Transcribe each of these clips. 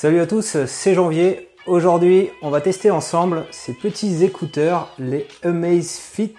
Salut à tous, c'est Janvier. Aujourd'hui, on va tester ensemble ces petits écouteurs, les Amazfit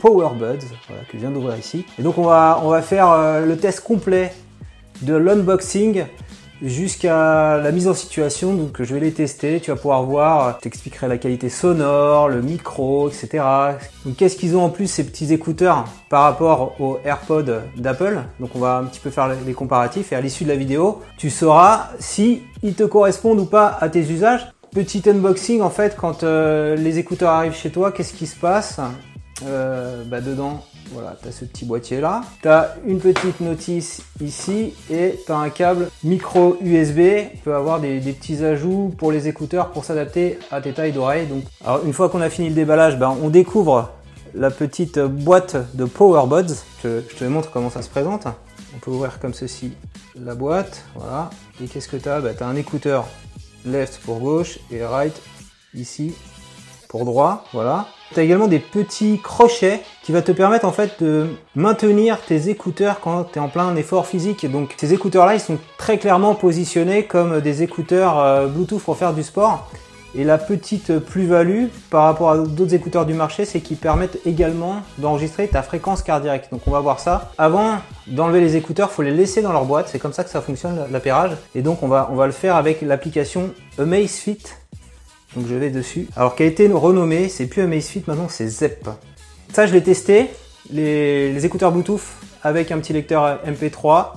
Powerbuds, voilà, que je viens d'ouvrir ici. Et donc on va, on va faire euh, le test complet de l'unboxing jusqu'à la mise en situation. Donc je vais les tester, tu vas pouvoir voir, je t'expliquerai la qualité sonore, le micro, etc. Donc qu'est-ce qu'ils ont en plus ces petits écouteurs par rapport aux AirPods d'Apple? Donc on va un petit peu faire les comparatifs et à l'issue de la vidéo, tu sauras si ils te correspondent ou pas à tes usages. Petit unboxing en fait quand euh, les écouteurs arrivent chez toi, qu'est-ce qui se passe? Euh, bah dedans voilà, tu as ce petit boîtier là. Tu as une petite notice ici et tu as un câble micro USB. Tu peux avoir des, petits ajouts pour les écouteurs pour s'adapter à tes tailles d'oreilles. Donc, alors une fois qu'on a fini le déballage, ben, on découvre la petite boîte de Powerbuds. Je, je te montre comment ça se présente. On peut ouvrir comme ceci la boîte. Voilà. Et qu'est-ce que tu as ben, Tu as un écouteur left pour gauche et right ici pour droit. Voilà. Tu as également des petits crochets qui va te permettre en fait de maintenir tes écouteurs quand tu es en plein effort physique. Donc ces écouteurs là, ils sont très clairement positionnés comme des écouteurs euh, Bluetooth pour faire du sport. Et la petite plus-value par rapport à d'autres écouteurs du marché, c'est qu'ils permettent également d'enregistrer ta fréquence cardiaque. Donc on va voir ça. Avant d'enlever les écouteurs, il faut les laisser dans leur boîte. C'est comme ça que ça fonctionne l'appairage. Et donc on va, on va le faire avec l'application Amazfit donc je vais dessus. Alors qui a été renommé, c'est plus Amazfit, maintenant c'est Zep. Ça je l'ai testé, les, écouteurs Bluetooth avec un petit lecteur MP3,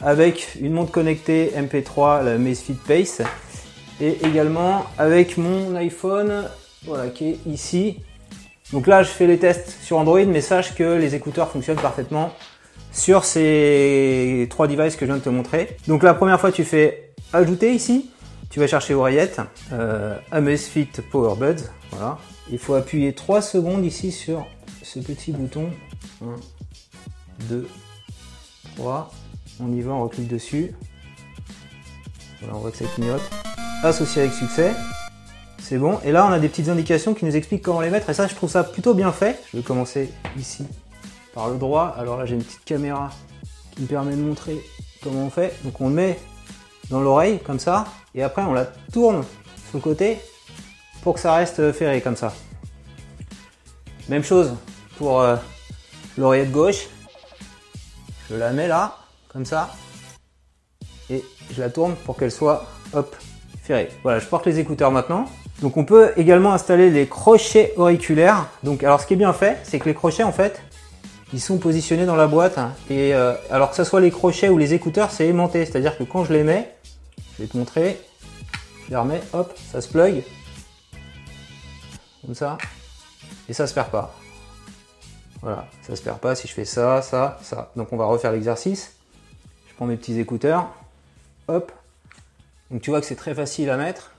avec une montre connectée MP3, la Amazfit Pace, et également avec mon iPhone, voilà, qui est ici. Donc là je fais les tests sur Android, mais sache que les écouteurs fonctionnent parfaitement sur ces trois devices que je viens de te montrer. Donc la première fois tu fais ajouter ici, tu vas chercher oreillette, euh, Amazfit Powerbuds, voilà. Il faut appuyer 3 secondes ici sur ce petit bouton. 1, 2, 3. On y va, on reclique dessus. Voilà, on voit que ça clignote. Associé avec succès. C'est bon. Et là, on a des petites indications qui nous expliquent comment les mettre. Et ça, je trouve ça plutôt bien fait. Je vais commencer ici par le droit. Alors là, j'ai une petite caméra qui me permet de montrer comment on fait. Donc on le met dans l'oreille comme ça et après on la tourne sur le côté pour que ça reste ferré comme ça. Même chose pour euh, l'oreillette gauche. Je la mets là, comme ça, et je la tourne pour qu'elle soit hop ferrée. Voilà, je porte les écouteurs maintenant. Donc on peut également installer les crochets auriculaires. Donc alors ce qui est bien fait, c'est que les crochets en fait, ils sont positionnés dans la boîte. et euh, alors que ce soit les crochets ou les écouteurs, c'est aimanté. C'est-à-dire que quand je les mets, je vais te montrer. Je les remets, hop, ça se plug. Comme ça. Et ça se perd pas. Voilà, ça se perd pas si je fais ça, ça, ça. Donc on va refaire l'exercice. Je prends mes petits écouteurs. Hop. Donc tu vois que c'est très facile à mettre.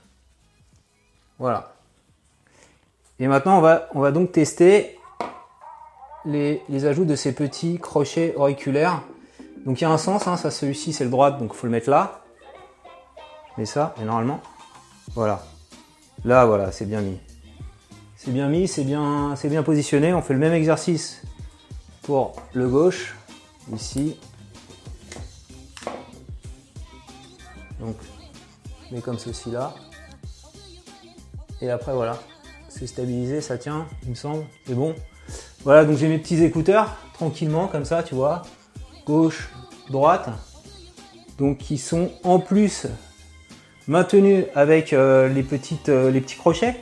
Voilà. Et maintenant on va, on va donc tester les, ajouts de ces petits crochets auriculaires. Donc il y a un sens, hein, ça celui-ci c'est le droit, donc il faut le mettre là mais ça, et normalement, voilà. Là, voilà, c'est bien mis. C'est bien mis, c'est bien, c'est bien positionné. On fait le même exercice pour le gauche, ici. Donc, mais comme ceci là. Et après, voilà, c'est stabilisé, ça tient, il me semble, c'est bon. Voilà, donc j'ai mes petits écouteurs, tranquillement, comme ça, tu vois. Gauche, droite. Donc, qui sont en plus maintenu avec euh, les, petites, euh, les petits crochets.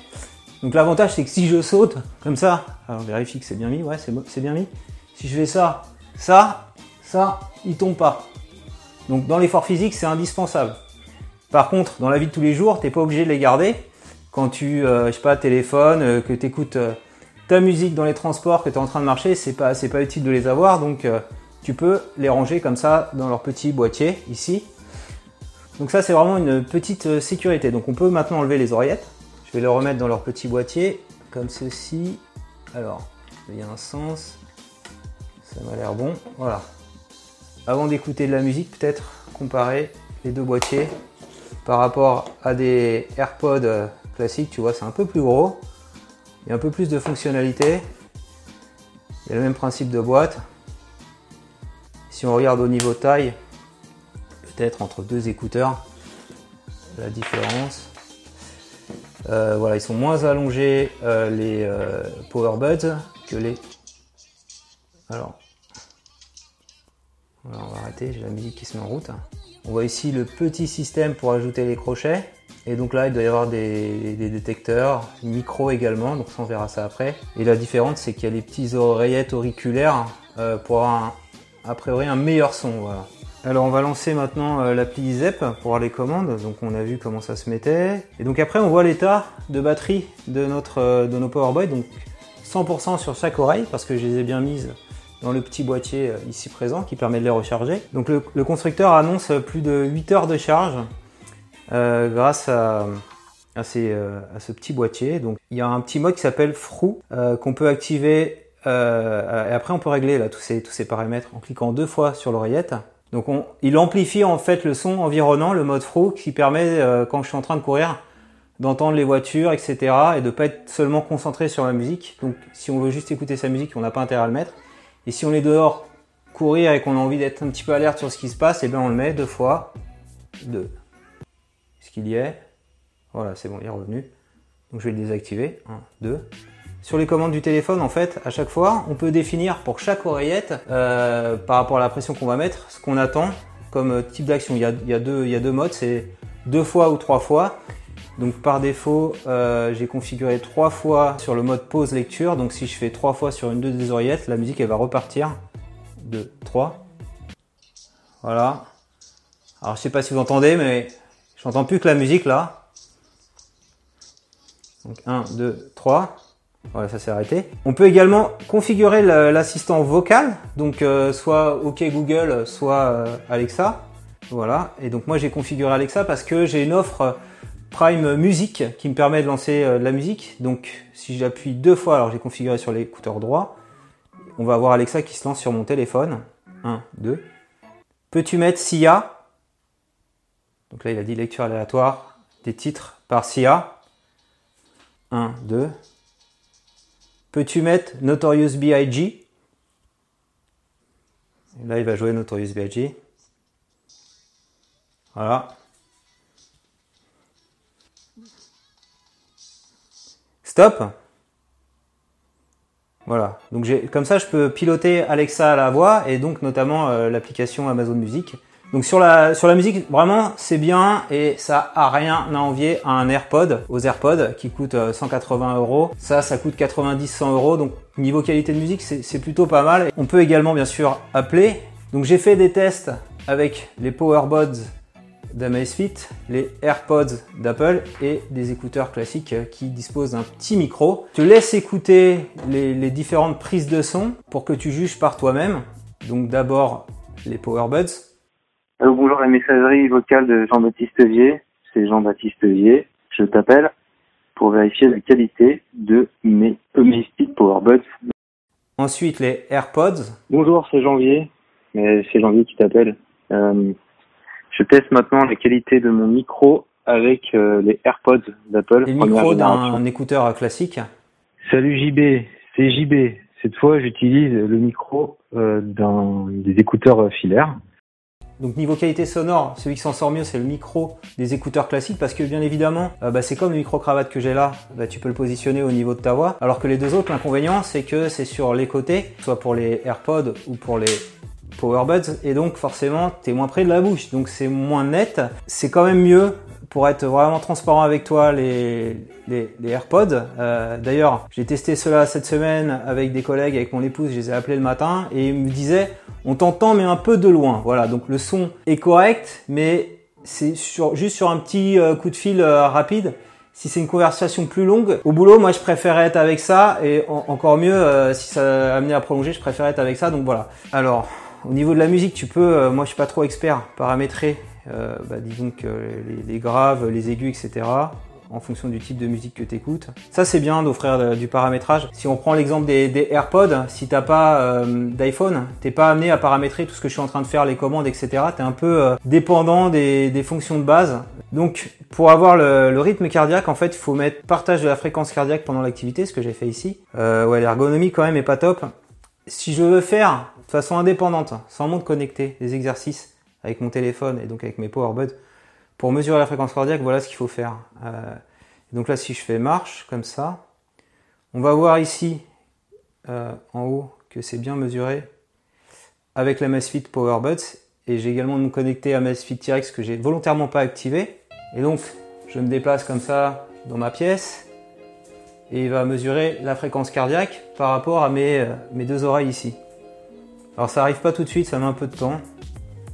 Donc l'avantage c'est que si je saute comme ça, alors vérifie que c'est bien mis, ouais c'est bien mis. Si je fais ça, ça, ça, il tombe pas. Donc dans l'effort physique c'est indispensable. Par contre dans la vie de tous les jours, t'es pas obligé de les garder. Quand tu, euh, je sais pas, téléphone, que tu écoutes ta musique dans les transports, que tu es en train de marcher, c'est pas, c'est pas utile de les avoir. Donc tu peux les ranger comme ça dans leur petit boîtier ici. Donc ça c'est vraiment une petite euh, sécurité. Donc on peut maintenant enlever les oreillettes. Je vais les remettre dans leur petit boîtier comme ceci. Alors, il y a un sens. Ça m'a l'air bon. Voilà. Avant d'écouter de la musique, peut-être comparer les deux boîtiers par rapport à des AirPods euh, classiques. Tu vois, c'est un peu plus gros. Il y a un peu plus de fonctionnalité. Il y a le même principe de boîte. Si on regarde au niveau taille, entre deux écouteurs. la différence. Euh, voilà, ils sont moins allongés euh, les euh, Power Buds que les. Alors, on va arrêter, j'ai la musique qui se met en route. On voit ici le petit système pour ajouter les crochets. Et donc là, il doit y avoir des, détecteurs, micro également, donc on verra ça après. Et la différence, c'est qu'il y a les petits oreillettes auriculaires pour avoir a priori un meilleur son. Voilà. Alors on va lancer maintenant euh, l'appli ZEP pour voir les commandes. Donc on a vu comment ça se mettait. Et donc après on voit l'état de batterie de, notre, euh, de nos Powerboy. Donc 100% sur chaque oreille parce que je les ai bien mises dans le petit boîtier euh, ici présent qui permet de les recharger. Donc le, constructeur annonce plus de 8 heures de charge grâce à, ce petit boîtier. Donc il y a un petit mode qui s'appelle Frou qu'on peut activer et après on peut régler là tous ces paramètres en cliquant deux fois sur l'oreillette. Donc on, il amplifie en fait le son environnant, le mode fro, qui permet euh, quand je suis en train de courir d'entendre les voitures, etc. et de pas être seulement concentré sur la musique. Donc si on veut juste écouter sa musique, on n'a pas intérêt à le mettre. Et si on est dehors courir et qu'on a envie d'être un petit peu alerte sur ce qui se passe, et eh bien on le met deux fois. Deux. Est-ce qu'il y est Voilà, c'est bon, il est revenu. Donc je vais le désactiver. Un, deux. Sur les commandes du téléphone, en fait, à chaque fois, on peut définir pour chaque oreillette, euh, par rapport à la pression qu'on va mettre, ce qu'on attend comme type d'action. Il, y a deux, modes, c'est deux fois ou trois fois. Donc par défaut, euh, j'ai configuré trois fois sur le mode pause lecture. Donc si je fais trois fois sur une des oreillettes, la musique elle va repartir. Deux, trois. Voilà. Alors je sais pas si vous entendez, mais je n'entends plus que la musique là. Donc 1, 2, 3. Voilà, ça s'est arrêté. On peut également configurer l'assistant vocal, donc euh, soit OK Google, soit euh, Alexa. Voilà. Et donc moi j'ai configuré Alexa parce que j'ai une offre Prime Music qui me permet de lancer euh, de la musique. Donc si j'appuie deux fois, alors j'ai configuré sur l'écouteur droit, on va avoir Alexa qui se lance sur mon téléphone. 1, 2. Peux-tu mettre SIA? Donc là il a dit lecture aléatoire des titres par SIA. 1, 2. Peux-tu mettre Notorious B.I.G. Là, il va jouer Notorious B.I.G. Voilà. Stop. Voilà. Donc comme ça, je peux piloter Alexa à la voix et donc notamment euh, l'application Amazon Music. Donc sur la sur la musique, vraiment c'est bien et ça a rien à envier à un AirPod, aux AirPods qui coûtent 180 euh, euros. Ça, ça coûte 90-100 euros. Donc niveau qualité de musique, c'est plutôt pas mal. On peut également bien sûr appeler. Donc j'ai fait des tests avec les PowerBuds d'Amazfit, les AirPods d'Apple et des écouteurs classiques qui disposent d'un petit micro. Je te laisse écouter les, les différentes prises de son pour que tu juges par toi-même. Donc d'abord les PowerBuds euh, bonjour la messagerie vocale de Jean-Baptiste Vier, c'est Jean-Baptiste Vier. Je t'appelle pour vérifier la qualité de mes Amazfit Powerbuds. Ensuite les AirPods. Bonjour, c'est Janvier, mais c'est Janvier qui t'appelle. Euh, je teste maintenant la qualité de mon micro avec euh, les AirPods d'Apple. Le micro d'un écouteur classique. Salut JB, c'est JB. Cette fois, j'utilise le micro euh, d'un des écouteurs filaires. Donc niveau qualité sonore, celui qui s'en sort mieux, c'est le micro des écouteurs classiques parce que bien évidemment, euh, bah, c'est comme le micro cravate que j'ai là, bah, tu peux le positionner au niveau de ta voix. Alors que les deux autres, l'inconvénient, c'est que c'est sur les côtés, soit pour les AirPods ou pour les Powerbuds, et donc forcément, tu es moins près de la bouche, donc c'est moins net. C'est quand même mieux pour être vraiment transparent avec toi les, les, AirPods. Euh, d'ailleurs, j'ai testé cela cette semaine avec des collègues, avec mon épouse, je les ai appelés le matin et ils me disaient on t'entend mais un peu de loin. Voilà, donc le son est correct, mais c'est juste sur un petit euh, coup de fil euh, rapide. Si c'est une conversation plus longue, au boulot, moi je préférais être avec ça et encore mieux si ça amenait à prolonger, je préférais être avec ça. Donc voilà. Alors, au niveau de la musique, tu peux, moi je suis pas trop expert, paramétrer bah, disons que les, graves, les aigus, etc en fonction du type de musique que tu écoutes. Ça c'est bien d'offrir du paramétrage. Si on prend l'exemple des, AirPods, si t'as pas euh, d'iPhone, t'es pas amené à paramétrer tout ce que je suis en train de faire, les commandes, etc. T'es un peu euh, dépendant des, fonctions de base. Donc pour avoir le, rythme cardiaque, en fait, il faut mettre partage de la fréquence cardiaque pendant l'activité, ce que j'ai fait ici. Euh, ouais, l'ergonomie quand même est pas top. Si je veux faire de façon indépendante, sans montre connectée, des exercices, avec mon téléphone et donc avec mes powerbuds, pour mesurer la fréquence cardiaque, voilà ce qu'il faut faire. Euh, donc là, si je fais marche comme ça, on va voir ici euh, en haut que c'est bien mesuré avec la Amazfit Powerbuds et j'ai également me connecté à Amazfit T-Rex que j'ai volontairement pas activé. Et donc, je me déplace comme ça dans ma pièce et il va mesurer la fréquence cardiaque par rapport à mes, euh, mes deux oreilles ici. Alors ça arrive pas tout de suite, ça met un peu de temps.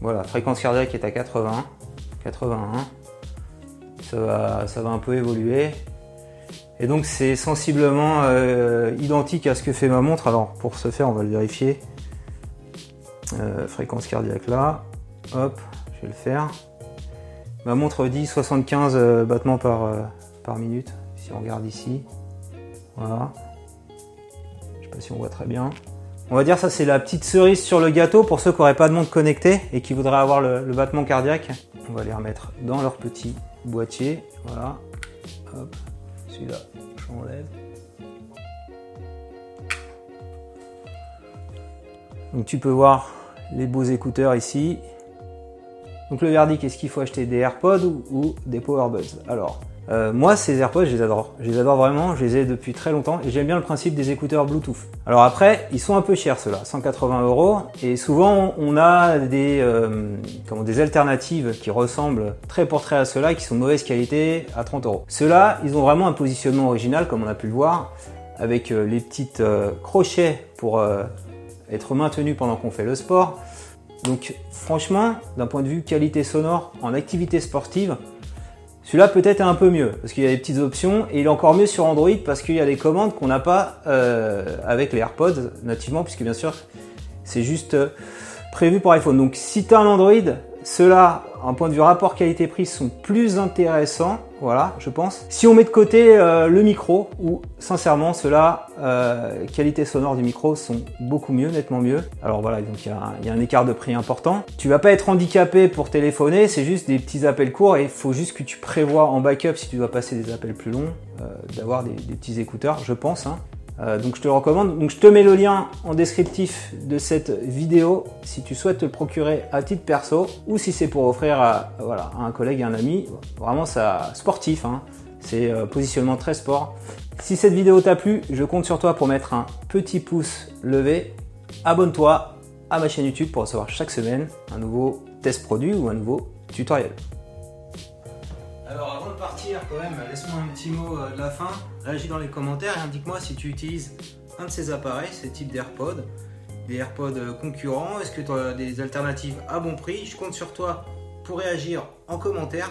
Voilà, fréquence cardiaque est à 80, 81. Ça va, ça va un peu évoluer. Et donc c'est sensiblement euh, identique à ce que fait ma montre. Alors pour ce faire, on va le vérifier. Euh, fréquence cardiaque là. Hop, je vais le faire. Ma montre dit 75 battements par, minute. Si on regarde ici. Voilà. Je sais pas si on voit très bien. On va dire ça c'est la petite cerise sur le gâteau pour ceux qui n'auraient pas de montre connectée et qui voudraient avoir le, battement cardiaque. On va les remettre dans leur petit boîtier. Voilà. Hop. Celui-là, j'enlève. Donc tu peux voir les beaux écouteurs ici. Donc le verdict, est-ce qu'il faut acheter des AirPods ou, ou des Powerbuds Alors, euh, moi, ces AirPods, je les adore. Je les adore vraiment, je les ai depuis très longtemps et j'aime bien le principe des écouteurs Bluetooth. Alors après, ils sont un peu chers ceux-là, 180 euros. Et souvent, on a des, euh, des alternatives qui ressemblent très pour très à ceux-là qui sont de mauvaise qualité à 30 euros. Ceux-là, ils ont vraiment un positionnement original, comme on a pu le voir, avec euh, les petites crochets pour être maintenus pendant qu'on fait le sport. Donc franchement, d'un point de vue qualité sonore en activité sportive, celui-là peut-être est un peu mieux parce qu'il y a des petites options et il est encore mieux sur Android parce qu'il y a des commandes qu'on n'a pas euh, avec les AirPods nativement puisque bien sûr c'est juste euh, prévu pour iPhone. Donc si tu un Android, ceux-là, en point de vue rapport qualité-prix, sont plus intéressants, voilà, je pense. Si on met de côté euh, le micro, ou sincèrement, ceux-là, euh, qualité sonore du micro sont beaucoup mieux, nettement mieux. Alors voilà, donc il y, a un écart de prix important. Tu vas pas être handicapé pour téléphoner, c'est juste des petits appels courts et il faut juste que tu prévois en backup si tu dois passer des appels plus longs, euh, d'avoir des, des, petits écouteurs, je pense. Hein. Euh, donc je te recommande. Donc je te mets le lien en descriptif de cette vidéo si tu souhaites te le procurer à titre perso ou si c'est pour offrir à, voilà, un collègue et un ami. Vraiment ça sportif, hein. c'est euh, positionnement très sport. Si cette vidéo t'a plu, je compte sur toi pour mettre un petit pouce levé. Abonne-toi à ma chaîne YouTube pour recevoir chaque semaine un nouveau test produit ou un nouveau tutoriel. Quand même, laisse-moi un petit mot euh, de la fin. Réagis dans les commentaires et indique-moi si tu utilises un de ces appareils, ces types d'AirPods, des AirPods euh, concurrents. Est-ce que tu as des alternatives à bon prix? Je compte sur toi pour réagir en commentaire.